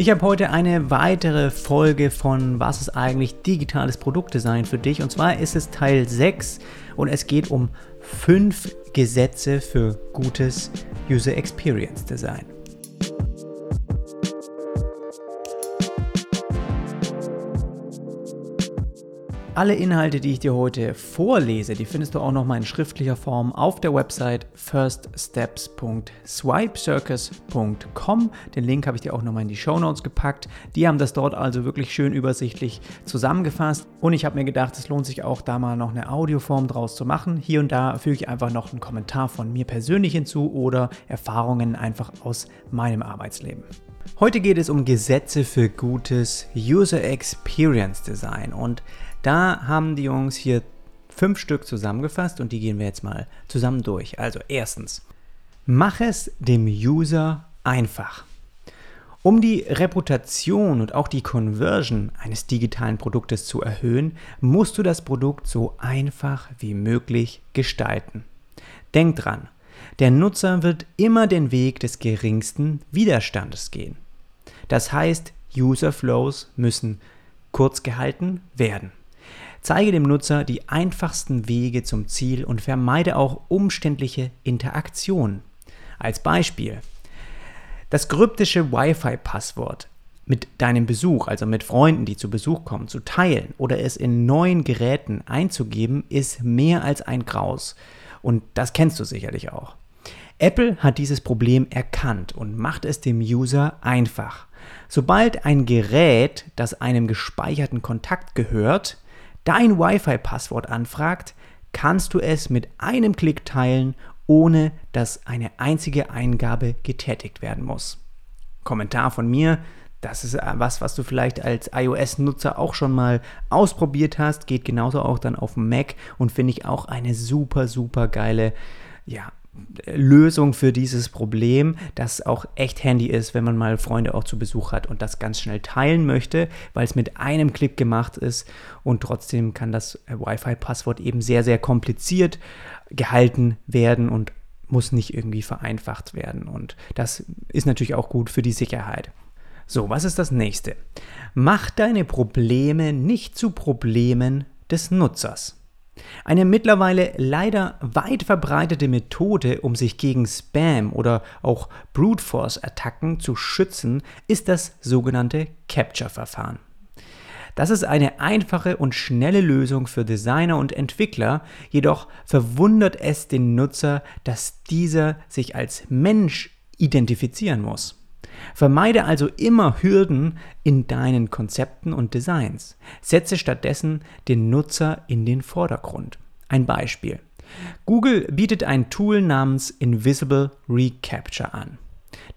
Ich habe heute eine weitere Folge von Was ist eigentlich digitales Produktdesign für dich? Und zwar ist es Teil 6 und es geht um fünf Gesetze für gutes User Experience Design. Alle Inhalte, die ich dir heute vorlese, die findest du auch nochmal in schriftlicher Form auf der Website firststeps.swipecircus.com. Den Link habe ich dir auch nochmal in die Show Notes gepackt. Die haben das dort also wirklich schön übersichtlich zusammengefasst. Und ich habe mir gedacht, es lohnt sich auch da mal noch eine Audioform draus zu machen. Hier und da füge ich einfach noch einen Kommentar von mir persönlich hinzu oder Erfahrungen einfach aus meinem Arbeitsleben. Heute geht es um Gesetze für gutes User Experience Design und da haben die Jungs hier fünf Stück zusammengefasst und die gehen wir jetzt mal zusammen durch. Also erstens, mach es dem User einfach. Um die Reputation und auch die Conversion eines digitalen Produktes zu erhöhen, musst du das Produkt so einfach wie möglich gestalten. Denk dran, der Nutzer wird immer den Weg des geringsten Widerstandes gehen. Das heißt, User Flows müssen kurz gehalten werden. Zeige dem Nutzer die einfachsten Wege zum Ziel und vermeide auch umständliche Interaktionen. Als Beispiel, das kryptische Wi-Fi-Passwort mit deinem Besuch, also mit Freunden, die zu Besuch kommen, zu teilen oder es in neuen Geräten einzugeben, ist mehr als ein Graus. Und das kennst du sicherlich auch. Apple hat dieses Problem erkannt und macht es dem User einfach. Sobald ein Gerät, das einem gespeicherten Kontakt gehört, dein Wi-Fi-Passwort anfragt, kannst du es mit einem Klick teilen, ohne dass eine einzige Eingabe getätigt werden muss. Kommentar von mir, das ist was, was du vielleicht als iOS-Nutzer auch schon mal ausprobiert hast, geht genauso auch dann auf dem Mac und finde ich auch eine super, super geile ja, Lösung für dieses Problem, das auch echt handy ist, wenn man mal Freunde auch zu Besuch hat und das ganz schnell teilen möchte, weil es mit einem Klick gemacht ist und trotzdem kann das Wi-Fi-Passwort eben sehr, sehr kompliziert gehalten werden und muss nicht irgendwie vereinfacht werden. Und das ist natürlich auch gut für die Sicherheit. So, was ist das nächste? Mach deine Probleme nicht zu Problemen des Nutzers. Eine mittlerweile leider weit verbreitete Methode, um sich gegen Spam oder auch Brute Force Attacken zu schützen, ist das sogenannte Capture-Verfahren. Das ist eine einfache und schnelle Lösung für Designer und Entwickler, jedoch verwundert es den Nutzer, dass dieser sich als Mensch identifizieren muss. Vermeide also immer Hürden in deinen Konzepten und Designs. Setze stattdessen den Nutzer in den Vordergrund. Ein Beispiel. Google bietet ein Tool namens Invisible Recapture an.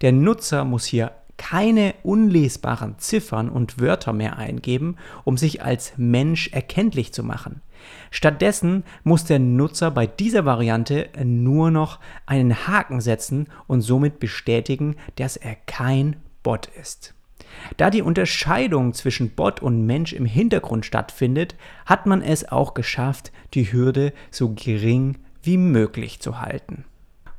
Der Nutzer muss hier keine unlesbaren Ziffern und Wörter mehr eingeben, um sich als Mensch erkenntlich zu machen. Stattdessen muss der Nutzer bei dieser Variante nur noch einen Haken setzen und somit bestätigen, dass er kein Bot ist. Da die Unterscheidung zwischen Bot und Mensch im Hintergrund stattfindet, hat man es auch geschafft, die Hürde so gering wie möglich zu halten.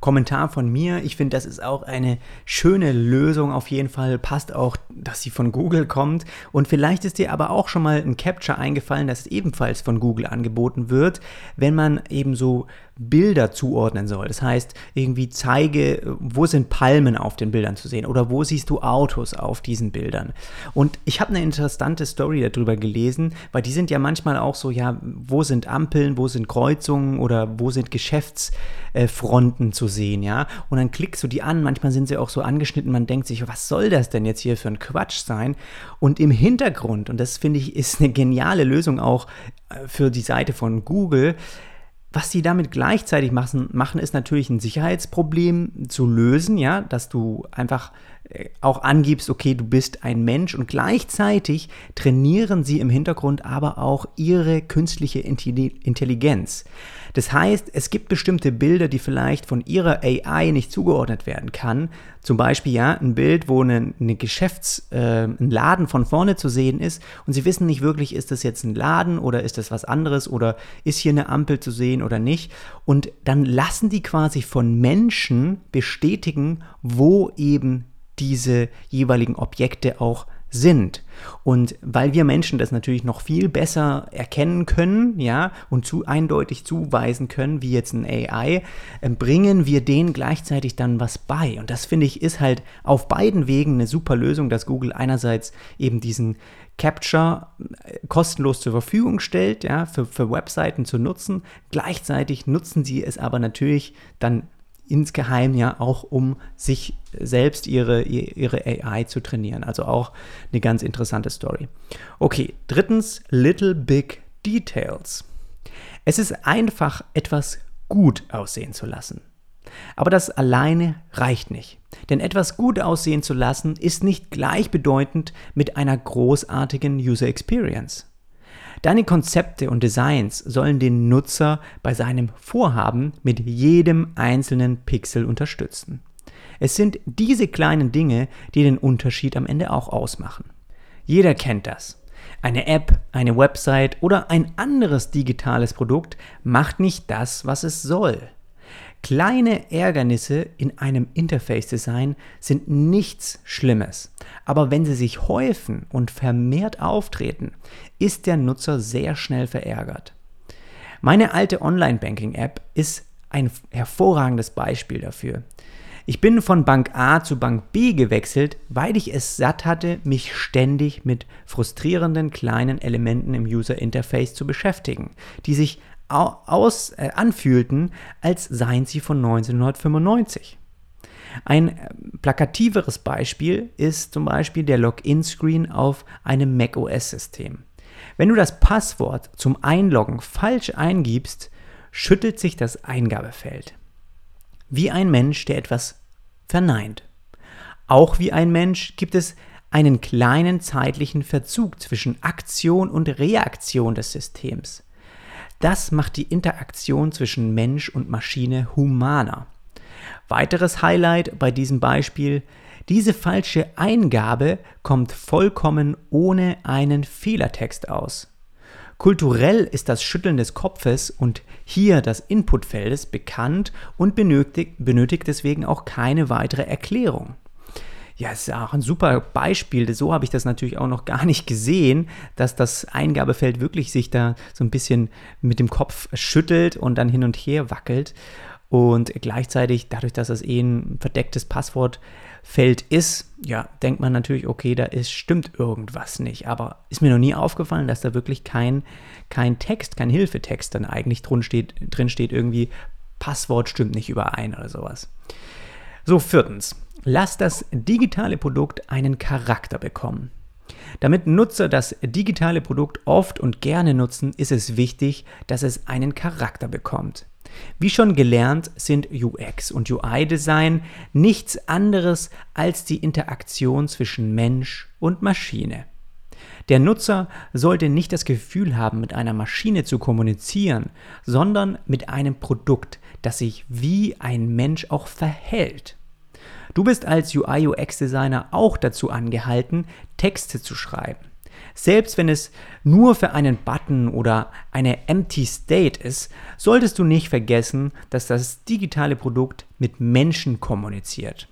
Kommentar von mir. Ich finde, das ist auch eine schöne Lösung auf jeden Fall. Passt auch, dass sie von Google kommt. Und vielleicht ist dir aber auch schon mal ein Capture eingefallen, das ebenfalls von Google angeboten wird, wenn man eben so Bilder zuordnen soll. Das heißt, irgendwie zeige, wo sind Palmen auf den Bildern zu sehen oder wo siehst du Autos auf diesen Bildern. Und ich habe eine interessante Story darüber gelesen, weil die sind ja manchmal auch so, ja, wo sind Ampeln, wo sind Kreuzungen oder wo sind Geschäftsfronten zu sehen, ja. Und dann klickst du die an, manchmal sind sie auch so angeschnitten, man denkt sich, was soll das denn jetzt hier für ein Quatsch sein? Und im Hintergrund, und das finde ich ist eine geniale Lösung auch äh, für die Seite von Google, was sie damit gleichzeitig machen, machen, ist natürlich ein Sicherheitsproblem zu lösen, ja, dass du einfach auch angibst, okay, du bist ein Mensch und gleichzeitig trainieren sie im Hintergrund aber auch ihre künstliche Intelligenz. Das heißt, es gibt bestimmte Bilder, die vielleicht von ihrer AI nicht zugeordnet werden kann. Zum Beispiel ja ein Bild, wo eine, eine Geschäfts-, äh, ein Laden von vorne zu sehen ist und sie wissen nicht wirklich, ist das jetzt ein Laden oder ist das was anderes oder ist hier eine Ampel zu sehen oder nicht. Und dann lassen die quasi von Menschen bestätigen, wo eben diese jeweiligen Objekte auch sind. Und weil wir Menschen das natürlich noch viel besser erkennen können, ja, und zu eindeutig zuweisen können, wie jetzt ein AI, äh, bringen wir denen gleichzeitig dann was bei. Und das finde ich ist halt auf beiden Wegen eine super Lösung, dass Google einerseits eben diesen Capture äh, kostenlos zur Verfügung stellt, ja, für, für Webseiten zu nutzen. Gleichzeitig nutzen sie es aber natürlich dann insgeheim ja auch, um sich selbst ihre, ihre AI zu trainieren. Also auch eine ganz interessante Story. Okay, drittens, Little Big Details. Es ist einfach, etwas gut aussehen zu lassen. Aber das alleine reicht nicht. Denn etwas gut aussehen zu lassen ist nicht gleichbedeutend mit einer großartigen User Experience. Deine Konzepte und Designs sollen den Nutzer bei seinem Vorhaben mit jedem einzelnen Pixel unterstützen. Es sind diese kleinen Dinge, die den Unterschied am Ende auch ausmachen. Jeder kennt das. Eine App, eine Website oder ein anderes digitales Produkt macht nicht das, was es soll. Kleine Ärgernisse in einem Interface-Design sind nichts Schlimmes, aber wenn sie sich häufen und vermehrt auftreten, ist der Nutzer sehr schnell verärgert. Meine alte Online-Banking-App ist ein hervorragendes Beispiel dafür. Ich bin von Bank A zu Bank B gewechselt, weil ich es satt hatte, mich ständig mit frustrierenden kleinen Elementen im User Interface zu beschäftigen, die sich aus, äh, anfühlten, als seien sie von 1995. Ein äh, plakativeres Beispiel ist zum Beispiel der Login-Screen auf einem macOS-System. Wenn du das Passwort zum Einloggen falsch eingibst, schüttelt sich das Eingabefeld. Wie ein Mensch, der etwas verneint. Auch wie ein Mensch gibt es einen kleinen zeitlichen Verzug zwischen Aktion und Reaktion des Systems. Das macht die Interaktion zwischen Mensch und Maschine humaner. Weiteres Highlight bei diesem Beispiel, diese falsche Eingabe kommt vollkommen ohne einen Fehlertext aus. Kulturell ist das Schütteln des Kopfes und hier des Inputfeldes bekannt und benötigt, benötigt deswegen auch keine weitere Erklärung. Ja, ist auch ein super Beispiel. So habe ich das natürlich auch noch gar nicht gesehen, dass das Eingabefeld wirklich sich da so ein bisschen mit dem Kopf schüttelt und dann hin und her wackelt. Und gleichzeitig, dadurch, dass das eh ein verdecktes Passwortfeld ist, ja, denkt man natürlich, okay, da ist, stimmt irgendwas nicht. Aber ist mir noch nie aufgefallen, dass da wirklich kein, kein Text, kein Hilfetext dann eigentlich drin steht, drin steht, irgendwie Passwort stimmt nicht überein oder sowas. So, viertens. Lass das digitale Produkt einen Charakter bekommen. Damit Nutzer das digitale Produkt oft und gerne nutzen, ist es wichtig, dass es einen Charakter bekommt. Wie schon gelernt, sind UX und UI-Design nichts anderes als die Interaktion zwischen Mensch und Maschine. Der Nutzer sollte nicht das Gefühl haben, mit einer Maschine zu kommunizieren, sondern mit einem Produkt, das sich wie ein Mensch auch verhält. Du bist als UI-UX-Designer auch dazu angehalten, Texte zu schreiben. Selbst wenn es nur für einen Button oder eine Empty State ist, solltest du nicht vergessen, dass das digitale Produkt mit Menschen kommuniziert.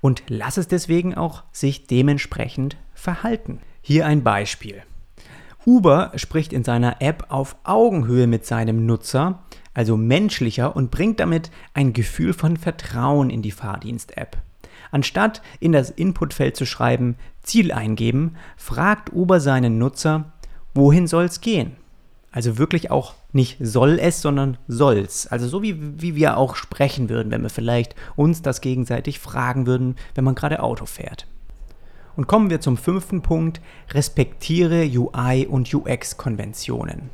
Und lass es deswegen auch sich dementsprechend verhalten. Hier ein Beispiel. Uber spricht in seiner App auf Augenhöhe mit seinem Nutzer, also menschlicher und bringt damit ein Gefühl von Vertrauen in die Fahrdienst-App. Anstatt in das Inputfeld zu schreiben Ziel eingeben, fragt Uber seinen Nutzer, wohin soll's gehen? Also wirklich auch nicht soll es, sondern soll's. Also so wie, wie wir auch sprechen würden, wenn wir vielleicht uns das gegenseitig fragen würden, wenn man gerade Auto fährt. Und kommen wir zum fünften Punkt, respektiere UI und UX-Konventionen.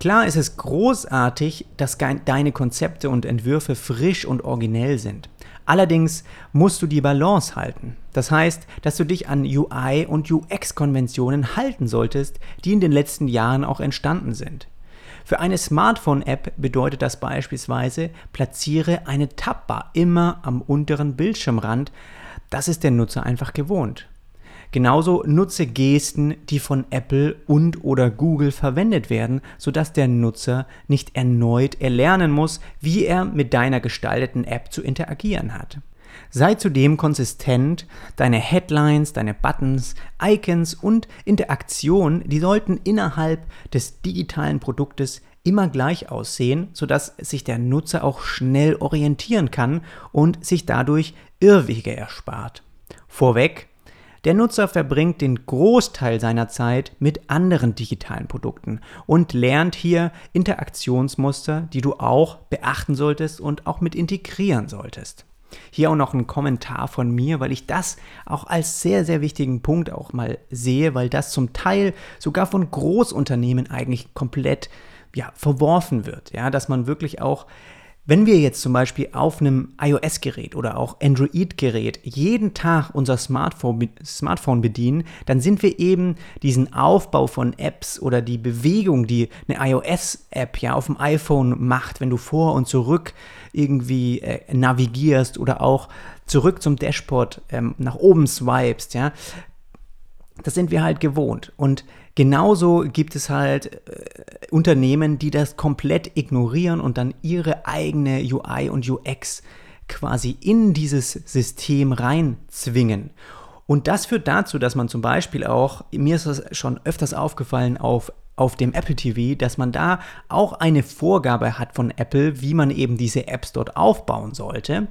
Klar ist es großartig, dass deine Konzepte und Entwürfe frisch und originell sind. Allerdings musst du die Balance halten. Das heißt, dass du dich an UI und UX-Konventionen halten solltest, die in den letzten Jahren auch entstanden sind. Für eine Smartphone-App bedeutet das beispielsweise, platziere eine Tabbar immer am unteren Bildschirmrand. Das ist der Nutzer einfach gewohnt. Genauso nutze Gesten, die von Apple und oder Google verwendet werden, sodass der Nutzer nicht erneut erlernen muss, wie er mit deiner gestalteten App zu interagieren hat. Sei zudem konsistent, deine Headlines, deine Buttons, Icons und Interaktionen, die sollten innerhalb des digitalen Produktes immer gleich aussehen, sodass sich der Nutzer auch schnell orientieren kann und sich dadurch Irrwege erspart. Vorweg, der Nutzer verbringt den Großteil seiner Zeit mit anderen digitalen Produkten und lernt hier Interaktionsmuster, die du auch beachten solltest und auch mit integrieren solltest. Hier auch noch ein Kommentar von mir, weil ich das auch als sehr, sehr wichtigen Punkt auch mal sehe, weil das zum Teil sogar von Großunternehmen eigentlich komplett ja, verworfen wird. Ja, dass man wirklich auch wenn wir jetzt zum Beispiel auf einem iOS-Gerät oder auch Android-Gerät jeden Tag unser Smartphone, Smartphone bedienen, dann sind wir eben diesen Aufbau von Apps oder die Bewegung, die eine iOS-App ja auf dem iPhone macht, wenn du vor und zurück irgendwie äh, navigierst oder auch zurück zum Dashboard ähm, nach oben swipest, ja, das sind wir halt gewohnt. Und Genauso gibt es halt äh, Unternehmen, die das komplett ignorieren und dann ihre eigene UI und UX quasi in dieses System reinzwingen. Und das führt dazu, dass man zum Beispiel auch, mir ist das schon öfters aufgefallen auf auf dem Apple TV, dass man da auch eine Vorgabe hat von Apple, wie man eben diese Apps dort aufbauen sollte.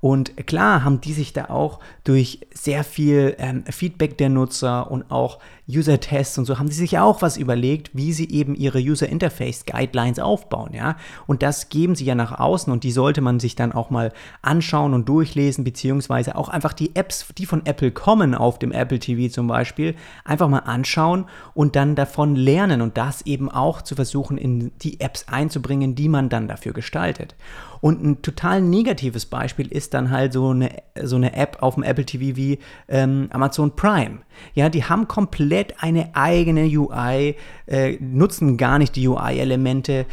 Und klar haben die sich da auch durch sehr viel ähm, Feedback der Nutzer und auch User-Tests und so haben sie sich auch was überlegt, wie sie eben ihre User-Interface-Guidelines aufbauen, ja. Und das geben sie ja nach außen und die sollte man sich dann auch mal anschauen und durchlesen, beziehungsweise auch einfach die Apps, die von Apple kommen auf dem Apple TV zum Beispiel, einfach mal anschauen und dann davon lernen und das eben auch zu versuchen, in die Apps einzubringen, die man dann dafür gestaltet. Und ein total negatives Beispiel ist dann halt so eine, so eine App auf dem Apple TV wie ähm, Amazon Prime. Ja, die haben komplett eine eigene UI, äh, nutzen gar nicht die UI-Elemente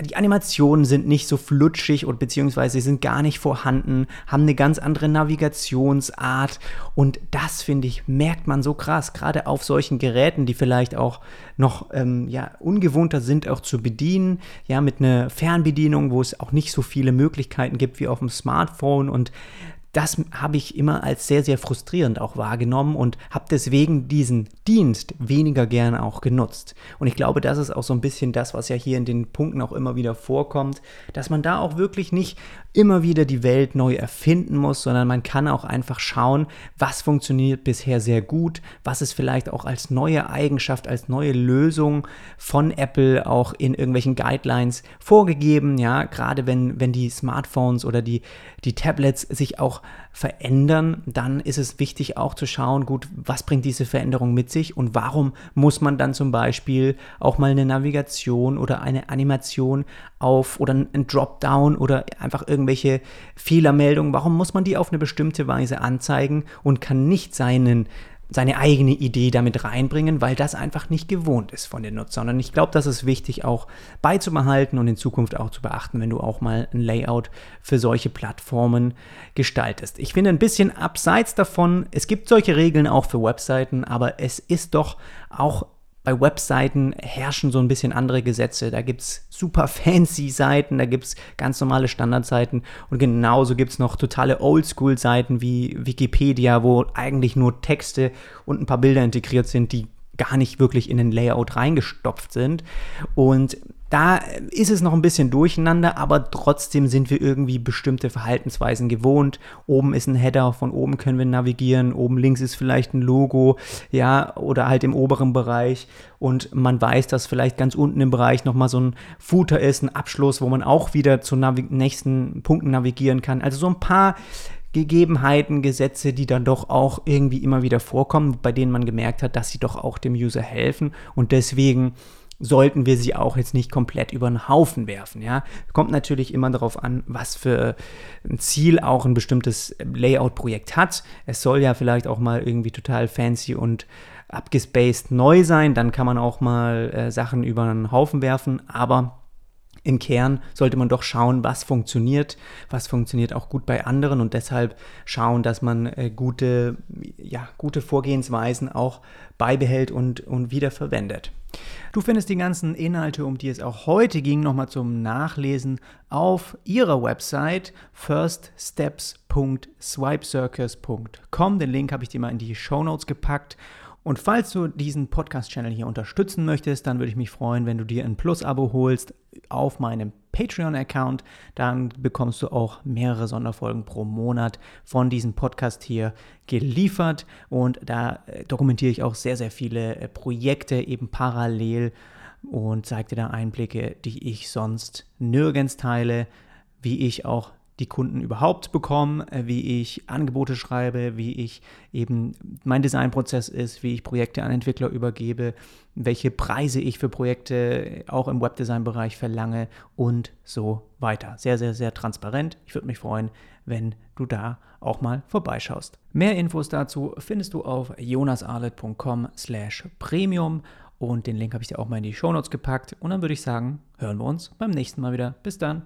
die Animationen sind nicht so flutschig und beziehungsweise sind gar nicht vorhanden, haben eine ganz andere Navigationsart und das finde ich merkt man so krass, gerade auf solchen Geräten, die vielleicht auch noch ähm, ja ungewohnter sind auch zu bedienen, ja mit einer Fernbedienung, wo es auch nicht so viele Möglichkeiten gibt wie auf dem Smartphone und das habe ich immer als sehr, sehr frustrierend auch wahrgenommen und habe deswegen diesen Dienst weniger gerne auch genutzt. Und ich glaube, das ist auch so ein bisschen das, was ja hier in den Punkten auch immer wieder vorkommt, dass man da auch wirklich nicht immer wieder die Welt neu erfinden muss, sondern man kann auch einfach schauen, was funktioniert bisher sehr gut, was ist vielleicht auch als neue Eigenschaft, als neue Lösung von Apple auch in irgendwelchen Guidelines vorgegeben, ja, gerade wenn, wenn die Smartphones oder die, die Tablets sich auch verändern, dann ist es wichtig auch zu schauen, gut, was bringt diese Veränderung mit sich und warum muss man dann zum Beispiel auch mal eine Navigation oder eine Animation auf oder ein Dropdown oder einfach irgendwelche Fehlermeldungen, warum muss man die auf eine bestimmte Weise anzeigen und kann nicht seinen seine eigene Idee damit reinbringen, weil das einfach nicht gewohnt ist von den Nutzern. Und ich glaube, das ist wichtig auch beizubehalten und in Zukunft auch zu beachten, wenn du auch mal ein Layout für solche Plattformen gestaltest. Ich finde ein bisschen abseits davon, es gibt solche Regeln auch für Webseiten, aber es ist doch auch bei Webseiten herrschen so ein bisschen andere Gesetze. Da gibt es super fancy Seiten, da gibt es ganz normale Standardseiten und genauso gibt es noch totale Oldschool-Seiten wie Wikipedia, wo eigentlich nur Texte und ein paar Bilder integriert sind, die gar nicht wirklich in den Layout reingestopft sind. Und da ist es noch ein bisschen durcheinander, aber trotzdem sind wir irgendwie bestimmte Verhaltensweisen gewohnt. Oben ist ein Header, von oben können wir navigieren, oben links ist vielleicht ein Logo, ja, oder halt im oberen Bereich. Und man weiß, dass vielleicht ganz unten im Bereich nochmal so ein Footer ist, ein Abschluss, wo man auch wieder zu nächsten Punkten navigieren kann. Also so ein paar Gegebenheiten, Gesetze, die dann doch auch irgendwie immer wieder vorkommen, bei denen man gemerkt hat, dass sie doch auch dem User helfen. Und deswegen sollten wir sie auch jetzt nicht komplett über den Haufen werfen. Ja? Kommt natürlich immer darauf an, was für ein Ziel auch ein bestimmtes Layout-Projekt hat. Es soll ja vielleicht auch mal irgendwie total fancy und abgespaced neu sein. Dann kann man auch mal äh, Sachen über einen Haufen werfen. Aber im Kern sollte man doch schauen, was funktioniert, was funktioniert auch gut bei anderen und deshalb schauen, dass man äh, gute, ja, gute Vorgehensweisen auch beibehält und, und wieder verwendet. Du findest die ganzen Inhalte, um die es auch heute ging, nochmal zum Nachlesen auf ihrer Website firststeps.swipecircus.com. Den Link habe ich dir mal in die Show Notes gepackt. Und falls du diesen Podcast-Channel hier unterstützen möchtest, dann würde ich mich freuen, wenn du dir ein Plus-Abo holst auf meinem Patreon-Account. Dann bekommst du auch mehrere Sonderfolgen pro Monat von diesem Podcast hier geliefert. Und da äh, dokumentiere ich auch sehr, sehr viele äh, Projekte eben parallel und zeige dir da Einblicke, die ich sonst nirgends teile, wie ich auch die Kunden überhaupt bekommen, äh, wie ich Angebote schreibe, wie ich eben mein Designprozess ist, wie ich Projekte an Entwickler übergebe, welche Preise ich für Projekte auch im Webdesign-Bereich verlange und so weiter. Sehr, sehr, sehr transparent. Ich würde mich freuen, wenn du da auch mal vorbeischaust. Mehr Infos dazu findest du auf jonasarlet.com slash premium und den Link habe ich dir auch mal in die Shownotes gepackt und dann würde ich sagen, hören wir uns beim nächsten Mal wieder. Bis dann.